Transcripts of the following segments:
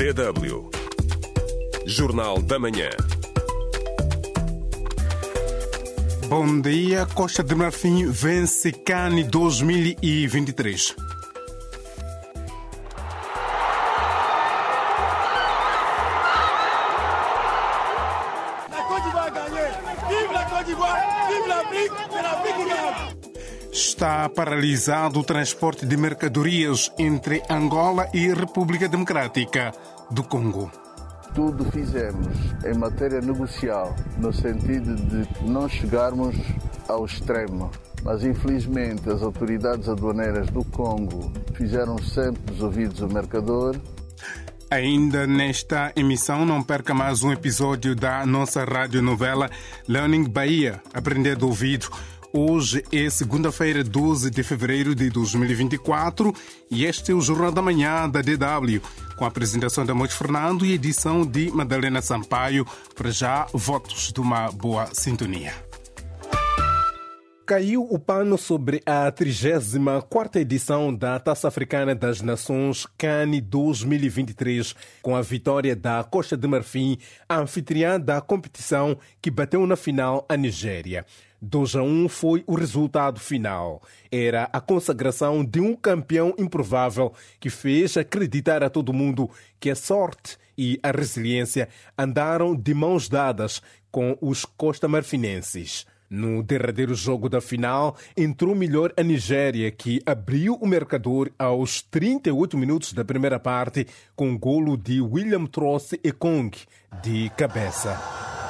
DW. Jornal da Manhã. Bom dia, Costa de Marfim vence Cane 2023. Está paralisado o transporte de mercadorias entre Angola e República Democrática do Congo. Tudo fizemos em matéria negocial, no sentido de não chegarmos ao extremo. Mas infelizmente as autoridades aduaneiras do Congo fizeram sempre dos ouvidos o mercador Ainda nesta emissão, não perca mais um episódio da nossa radionovela Learning Bahia, Aprender do Ouvido. Hoje é segunda-feira, 12 de fevereiro de 2024 e este é o Jornal da Manhã da DW, com a apresentação de Amos Fernando e edição de Madalena Sampaio. Para já, votos de uma boa sintonia. Caiu o pano sobre a 34ª edição da Taça Africana das Nações CAN 2023, com a vitória da Costa de Marfim, anfitriã da competição que bateu na final a Nigéria. 2 a 1 foi o resultado final. Era a consagração de um campeão improvável que fez acreditar a todo mundo que a sorte e a resiliência andaram de mãos dadas com os costa-marfinenses. No derradeiro jogo da final, entrou melhor a Nigéria, que abriu o marcador aos 38 minutos da primeira parte com golo de William Trosse Ekong de cabeça.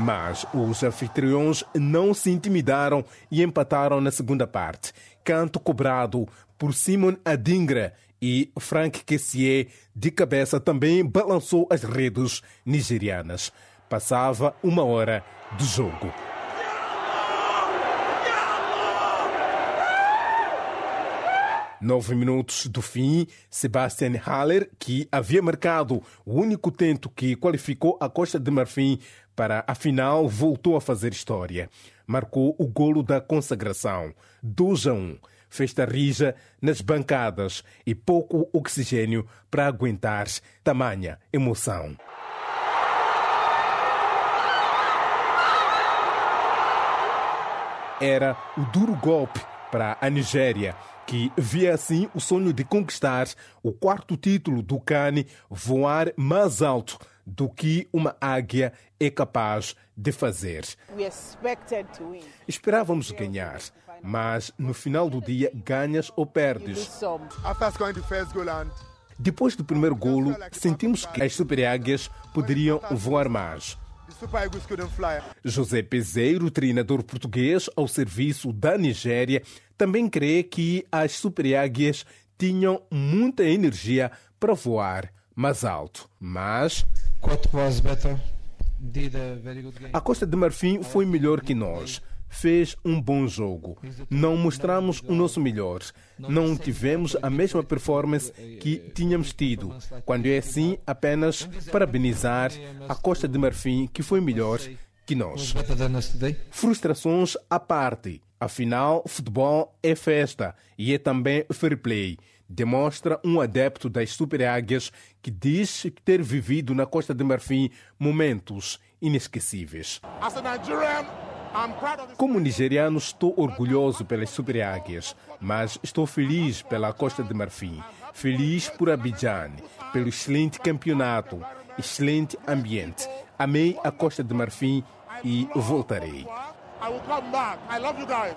Mas os anfitriões não se intimidaram e empataram na segunda parte. Canto cobrado por Simon Adingra e Frank Kessier de cabeça também balançou as redes nigerianas. Passava uma hora de jogo. Nove minutos do fim, Sebastian Haller, que havia marcado o único tento que qualificou a Costa de Marfim para a final, voltou a fazer história. Marcou o golo da consagração, 2 a 1 festa rija nas bancadas e pouco oxigênio para aguentar tamanha emoção. Era o duro golpe para a Nigéria, que via assim o sonho de conquistar o quarto título do CAN voar mais alto do que uma águia é capaz de fazer. Esperávamos ganhar, mas no final do dia ganhas ou perdes. Depois do primeiro golo, sentimos que as super-águias poderiam voar mais. José Peseiro, treinador português ao serviço da Nigéria, também crê que as super-águias tinham muita energia para voar mais alto. Mas a Costa de Marfim foi melhor que nós. Fez um bom jogo. Não mostramos o nosso melhor. Não tivemos a mesma performance que tínhamos tido. Quando é assim, apenas parabenizar a Costa de Marfim, que foi melhor que nós. Frustrações à parte. Afinal, futebol é festa e é também fair play. Demonstra um adepto das Super Águias que diz ter vivido na Costa de Marfim momentos inesquecíveis. As a Nigerian, Como nigeriano, estou orgulhoso pelas Super Águias, mas estou feliz pela Costa de Marfim. Feliz por Abidjan, pelo excelente campeonato, excelente ambiente. Amei a Costa de Marfim e voltarei.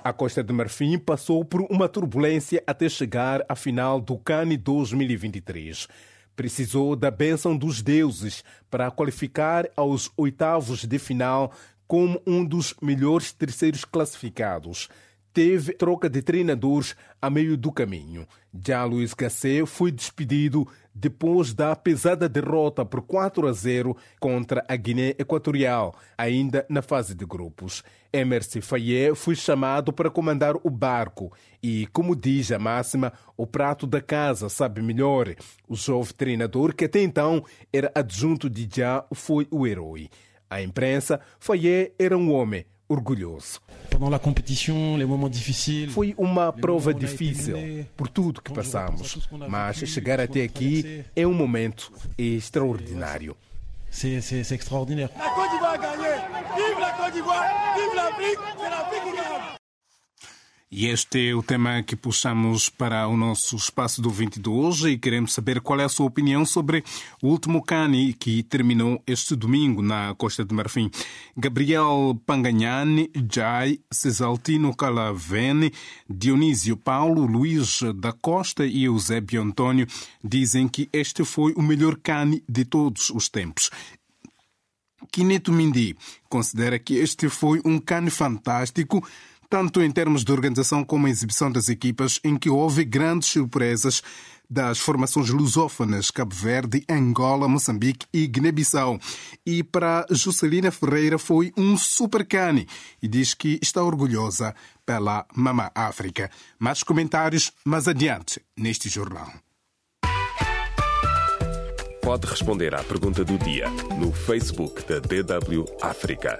A Costa de Marfim passou por uma turbulência até chegar à final do CAN 2023. Precisou da bênção dos deuses para qualificar aos oitavos de final como um dos melhores terceiros classificados. Teve troca de treinadores a meio do caminho. Já Luiz Gacé foi despedido depois da pesada derrota por 4 a 0 contra a Guiné Equatorial, ainda na fase de grupos. Emerson Faye foi chamado para comandar o barco e, como diz a máxima, o prato da casa sabe melhor. O jovem treinador, que até então era adjunto de Já, foi o herói. A imprensa, Faye era um homem orgulhoso. Foi uma prova difícil por tudo que passamos, mas chegar até aqui é um momento extraordinário. C'est c'est extraordinaire. La Côte d'Ivoire a gagné. Vive la Côte d'Ivoire, vive l'Afrique, c'est l'Afrique qui gagne. E este é o tema que puxamos para o nosso espaço do 20 de hoje e queremos saber qual é a sua opinião sobre o último Cani que terminou este domingo na Costa de Marfim. Gabriel Panganhani, Jai, Cesaltino Calavene, Dionísio Paulo, Luís da Costa e Eusébio Antônio dizem que este foi o melhor Cani de todos os tempos. Kineto Mindi considera que este foi um cano fantástico, tanto em termos de organização como exibição das equipas, em que houve grandes surpresas das formações lusófonas Cabo Verde, Angola, Moçambique e Guiné-Bissau. E para Juscelina Ferreira foi um super cane e diz que está orgulhosa pela Mama África. Mais comentários mais adiante neste jornal. Pode responder à pergunta do dia no Facebook da DW África.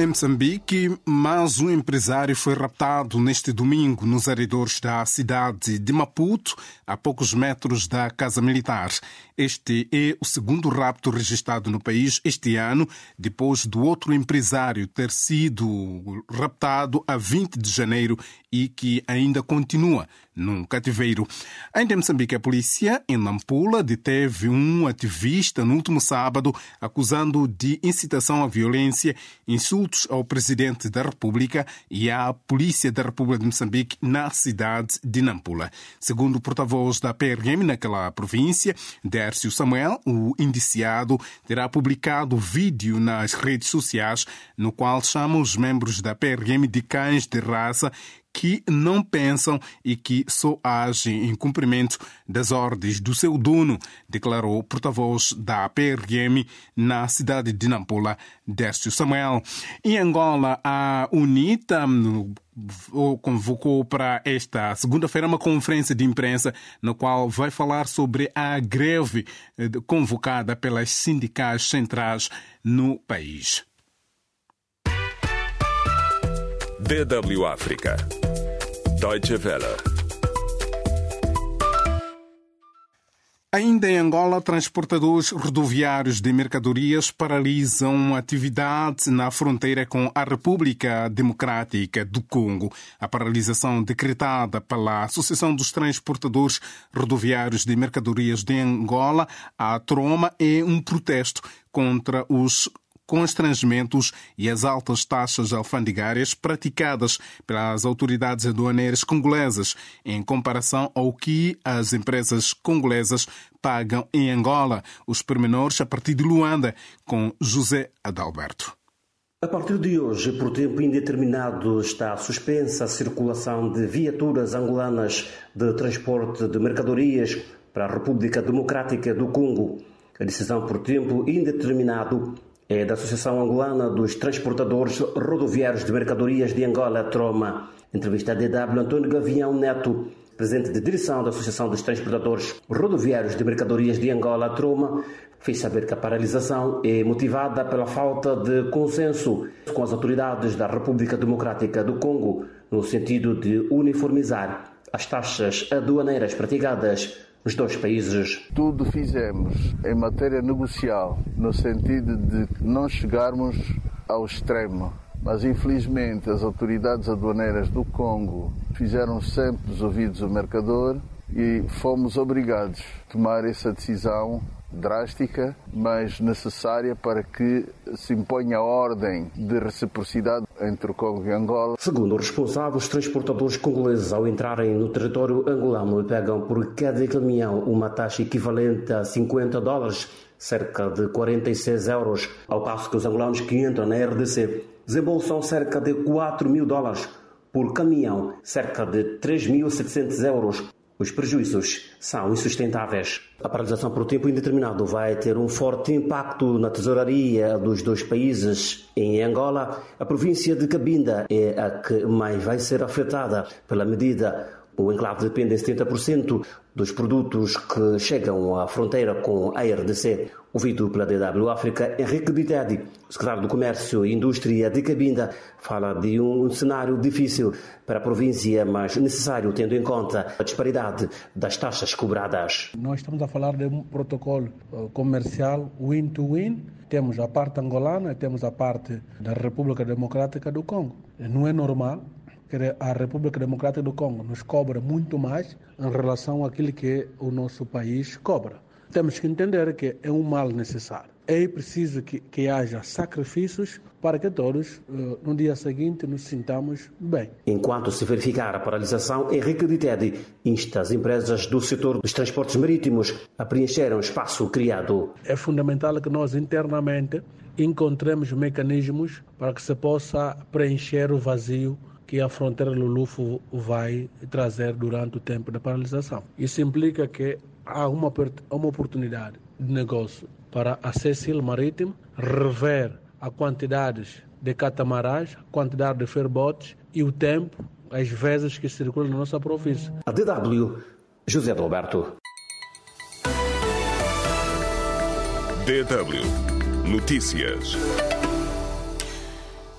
Em Moçambique, mais um empresário foi raptado neste domingo nos arredores da cidade de Maputo, a poucos metros da Casa Militar. Este é o segundo rapto registrado no país este ano, depois do outro empresário ter sido raptado a 20 de janeiro e que ainda continua num cativeiro. Ainda em Moçambique, a polícia, em Nampula, deteve um ativista no último sábado, acusando de incitação à violência, insultos ao presidente da República e à polícia da República de Moçambique na cidade de Nampula. Segundo o porta-voz da PRM naquela província, Dércio Samuel, o indiciado terá publicado vídeo nas redes sociais no qual chama os membros da PRM de cães de raça que não pensam e que só agem em cumprimento das ordens do seu dono, declarou o porta-voz da PRM na cidade de Nampula, Dércio Samuel. Em Angola, a UNITA convocou para esta segunda-feira uma conferência de imprensa na qual vai falar sobre a greve convocada pelas sindicais centrais no país. DW África. Deutsche Welle. Ainda em Angola, transportadores rodoviários de mercadorias paralisam atividade na fronteira com a República Democrática do Congo. A paralisação decretada pela Associação dos Transportadores Rodoviários de Mercadorias de Angola, a Troma, é um protesto contra os constrangimentos e as altas taxas alfandegárias praticadas pelas autoridades aduaneiras congolesas em comparação ao que as empresas congolesas pagam em Angola. Os pormenores a partir de Luanda, com José Adalberto. A partir de hoje, por tempo indeterminado, está suspensa a circulação de viaturas angolanas de transporte de mercadorias para a República Democrática do Congo. A decisão por tempo indeterminado é da Associação Angolana dos Transportadores Rodoviários de Mercadorias de Angola, Troma. Entrevista a DW Antônio Gavião Neto, presidente de direção da Associação dos Transportadores Rodoviários de Mercadorias de Angola, Troma, fez saber que a paralisação é motivada pela falta de consenso com as autoridades da República Democrática do Congo no sentido de uniformizar as taxas aduaneiras praticadas nos dois países. Tudo fizemos em matéria negocial, no sentido de não chegarmos ao extremo. Mas infelizmente as autoridades aduaneiras do Congo fizeram sempre os ouvidos do mercador e fomos obrigados a tomar essa decisão drástica, mas necessária para que se imponha a ordem de reciprocidade entre o Congo e Angola. Segundo o responsável, os transportadores congoleses, ao entrarem no território angolano, pagam por cada caminhão uma taxa equivalente a 50 dólares, cerca de 46 euros, ao passo que os angolanos que entram na RDC desembolsam cerca de 4 mil dólares por caminhão, cerca de 3.700 euros. Os prejuízos são insustentáveis. A paralisação por tempo indeterminado vai ter um forte impacto na tesouraria dos dois países. Em Angola, a província de Cabinda é a que mais vai ser afetada pela medida. O enclave depende em 70% dos produtos que chegam à fronteira com a RDC. Ouvido pela DW África, Henrique Bitedi, secretário do Comércio e Indústria de Cabinda, fala de um cenário difícil para a província, mas necessário tendo em conta a disparidade das taxas cobradas. Nós estamos a falar de um protocolo eh, comercial win-to-win. Temos a parte angolana temos a parte da República Democrática do Congo. Não é normal a República Democrática do Congo nos cobra muito mais em relação àquilo que o nosso país cobra. Temos que entender que é um mal necessário. É preciso que, que haja sacrifícios para que todos, eh, no dia seguinte, nos sintamos bem. Enquanto se verificar a paralisação, Henrique de Tedi insta as empresas do setor dos transportes marítimos a preencher um espaço criado. É fundamental que nós internamente encontremos mecanismos para que se possa preencher o vazio que a fronteira Lulufo vai trazer durante o tempo da paralisação. Isso implica que há uma, uma oportunidade de negócio para a Cecil Marítimo rever a quantidades de catamarãs, a quantidade de ferbotes e o tempo, as vezes que circulam na nossa província. A DW, José Roberto. DW Notícias.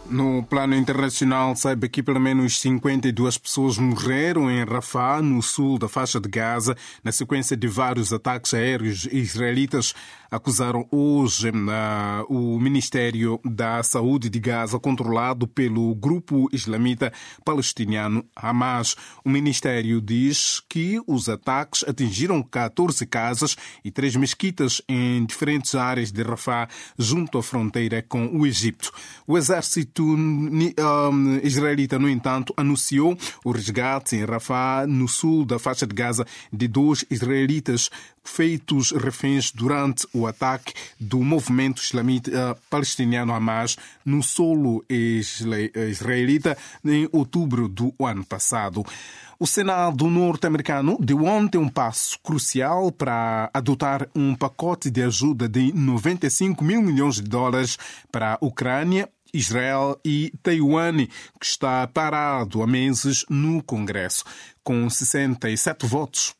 No plano internacional, saiba que pelo menos 52 pessoas morreram em Rafah, no sul da faixa de Gaza, na sequência de vários ataques aéreos israelitas. Acusaram hoje uh, o Ministério da Saúde de Gaza, controlado pelo grupo islamita palestiniano Hamas. O Ministério diz que os ataques atingiram 14 casas e três mesquitas em diferentes áreas de Rafah, junto à fronteira com o Egito. O exército um, israelita, no entanto, anunciou o resgate em Rafah, no sul da faixa de Gaza, de dois israelitas feitos reféns durante o ataque do movimento islamita palestiniano Hamas no solo israelita em outubro do ano passado. O Senado norte-americano deu ontem um passo crucial para adotar um pacote de ajuda de 95 mil milhões de dólares para a Ucrânia Israel e Taiwan, que está parado há meses no Congresso com 67 votos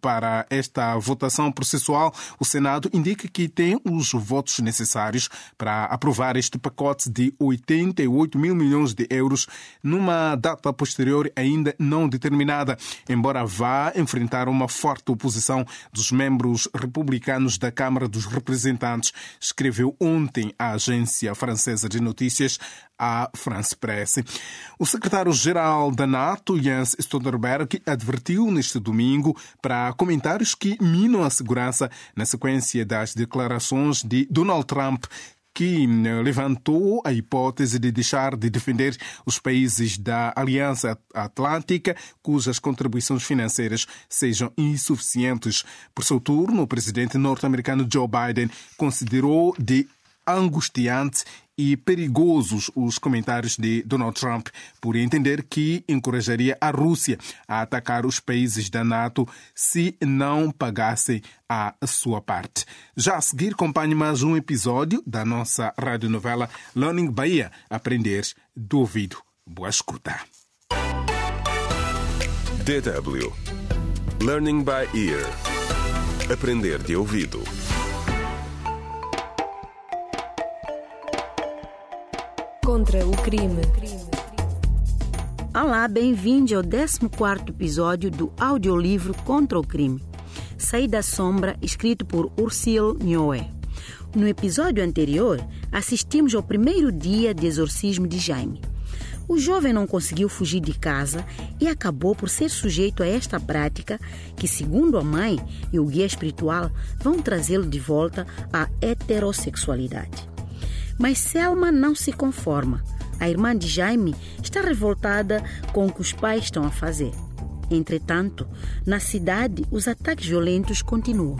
para esta votação processual, o Senado indica que tem os votos necessários para aprovar este pacote de 88 mil milhões de euros numa data posterior ainda não determinada, embora vá enfrentar uma forte oposição dos membros republicanos da Câmara dos Representantes, escreveu ontem a agência francesa de notícias à France Press. O secretário-geral da NATO, Jens Stoltenberg, advertiu neste domingo para comentários que minam a segurança na sequência das declarações de Donald Trump que eh, levantou a hipótese de deixar de defender os países da Aliança Atlântica, cujas contribuições financeiras sejam insuficientes. Por seu turno, o presidente norte-americano Joe Biden considerou de angustiante e perigosos os comentários de Donald Trump por entender que encorajaria a Rússia a atacar os países da NATO se não pagassem a sua parte. Já a seguir, acompanhe mais um episódio da nossa radionovela Learning Bahia Aprender do ouvido. Boa escuta. DW Learning by Ear Aprender de ouvido. Contra o crime. Olá, bem-vindo ao 14 episódio do audiolivro Contra o Crime. Saí da Sombra, escrito por Ursil Nhoé. No episódio anterior, assistimos ao primeiro dia de exorcismo de Jaime. O jovem não conseguiu fugir de casa e acabou por ser sujeito a esta prática que, segundo a mãe e o guia espiritual, vão trazê-lo de volta à heterossexualidade. Mas Selma não se conforma. A irmã de Jaime está revoltada com o que os pais estão a fazer. Entretanto, na cidade, os ataques violentos continuam.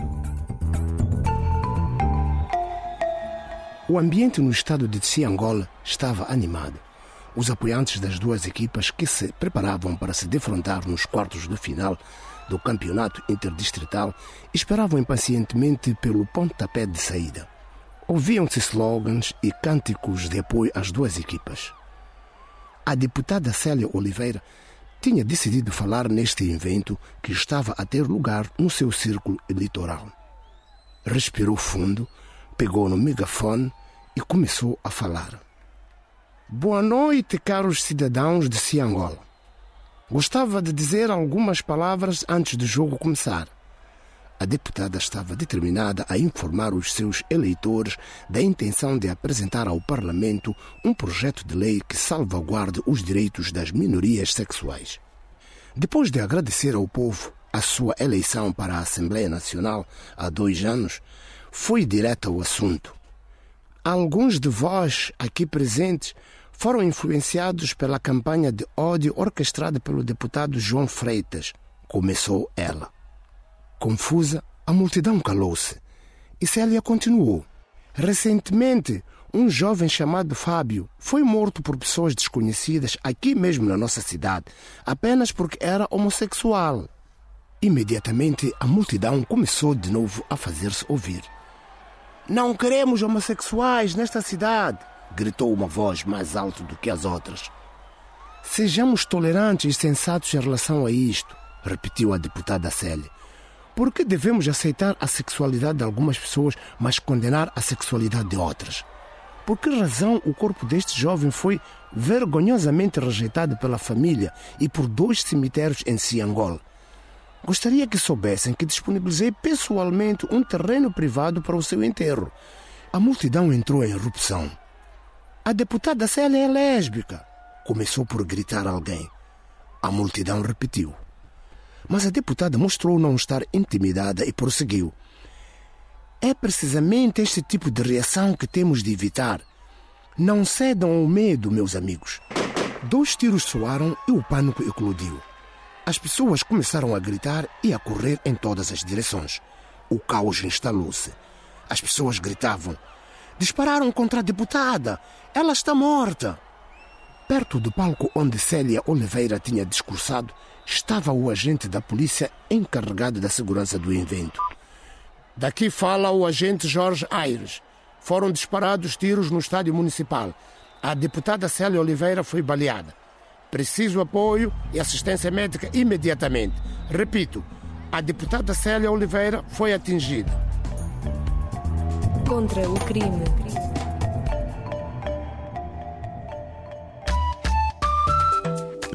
O ambiente no estado de Tsiangola estava animado. Os apoiantes das duas equipas que se preparavam para se defrontar nos quartos de final do campeonato interdistrital esperavam impacientemente pelo pontapé de saída. Ouviam-se slogans e cânticos de apoio às duas equipas. A deputada Célia Oliveira tinha decidido falar neste evento que estava a ter lugar no seu círculo eleitoral. Respirou fundo, pegou no megafone e começou a falar. Boa noite, caros cidadãos de Ciangola. Gostava de dizer algumas palavras antes do jogo começar. A deputada estava determinada a informar os seus eleitores da intenção de apresentar ao Parlamento um projeto de lei que salvaguarde os direitos das minorias sexuais. Depois de agradecer ao povo a sua eleição para a Assembleia Nacional há dois anos, foi direta ao assunto. Alguns de vós aqui presentes foram influenciados pela campanha de ódio orquestrada pelo deputado João Freitas. Começou ela. Confusa, a multidão calou-se. E Célia continuou. Recentemente, um jovem chamado Fábio foi morto por pessoas desconhecidas aqui mesmo na nossa cidade, apenas porque era homossexual. Imediatamente, a multidão começou de novo a fazer-se ouvir. Não queremos homossexuais nesta cidade gritou uma voz mais alta do que as outras. Sejamos tolerantes e sensatos em relação a isto, repetiu a deputada Célia. Por que devemos aceitar a sexualidade de algumas pessoas, mas condenar a sexualidade de outras? Por que razão o corpo deste jovem foi vergonhosamente rejeitado pela família e por dois cemitérios em Ciangol? Gostaria que soubessem que disponibilizei pessoalmente um terreno privado para o seu enterro. A multidão entrou em erupção. A deputada Célia é lésbica. Começou por gritar alguém. A multidão repetiu. Mas a deputada mostrou não estar intimidada e prosseguiu. É precisamente este tipo de reação que temos de evitar. Não cedam ao medo, meus amigos. Dois tiros soaram e o pânico eclodiu. As pessoas começaram a gritar e a correr em todas as direções. O caos instalou-se. As pessoas gritavam: Dispararam contra a deputada! Ela está morta! Perto do palco onde Célia Oliveira tinha discursado, estava o agente da polícia encarregado da segurança do evento. Daqui fala o agente Jorge Aires. Foram disparados tiros no estádio municipal. A deputada Célia Oliveira foi baleada. Preciso apoio e assistência médica imediatamente. Repito, a deputada Célia Oliveira foi atingida contra o crime.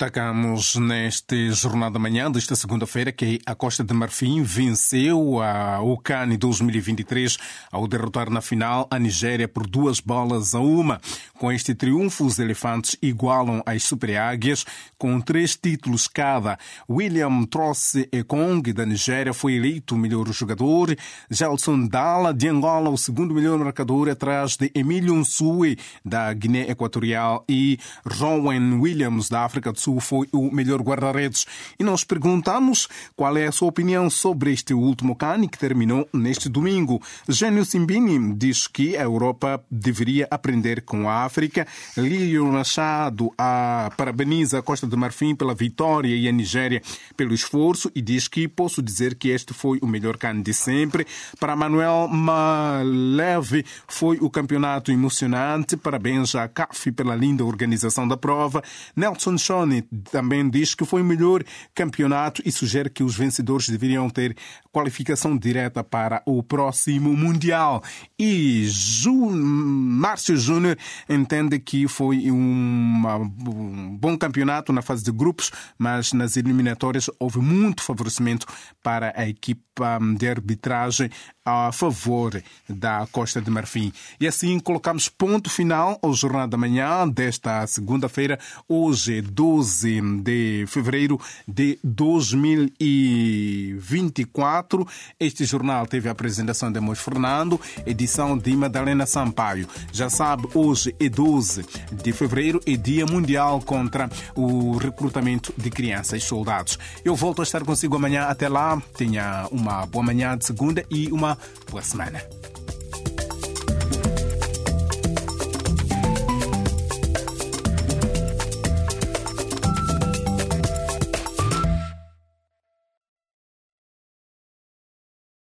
Destacamos neste Jornal da Manhã desta segunda-feira que a Costa de Marfim venceu a UCAN 2023 ao derrotar na final a Nigéria por duas bolas a uma. Com este triunfo, os elefantes igualam as super-águias com três títulos cada. William Trosse Ekong, da Nigéria, foi eleito o melhor jogador. Gelson Dalla, de Angola, o segundo melhor marcador, atrás de Emílio Nsue, da Guiné Equatorial, e Rowan Williams, da África do Sul Sul foi o melhor guarda-redes. E nós perguntamos qual é a sua opinião sobre este último CAN que terminou neste domingo. Gênio Simbini diz que a Europa deveria aprender com a África. Lírio Machado a parabeniza a Costa do Marfim pela vitória e a Nigéria pelo esforço e diz que posso dizer que este foi o melhor CAN de sempre. Para Manuel Maleve foi o campeonato emocionante. Parabéns à CAF pela linda organização da prova. Nelson Também diz que foi o melhor campeonato e sugere que os vencedores deveriam ter qualificação direta para o próximo Mundial. E Ju... Márcio Júnior entende que foi um bom campeonato na fase de grupos, mas nas eliminatórias houve muito favorecimento para a equipa de arbitragem a favor da Costa de Marfim. E assim colocamos ponto final ao Jornal da Manhã desta segunda-feira, hoje, 12 de fevereiro de 2024. Este jornal teve a apresentação de Mois Fernando, edição de Madalena Sampaio. Já sabe, hoje é 12 de fevereiro, é Dia Mundial contra o recrutamento de crianças e soldados. Eu volto a estar consigo amanhã. Até lá, tenha uma boa manhã de segunda e uma boa semana.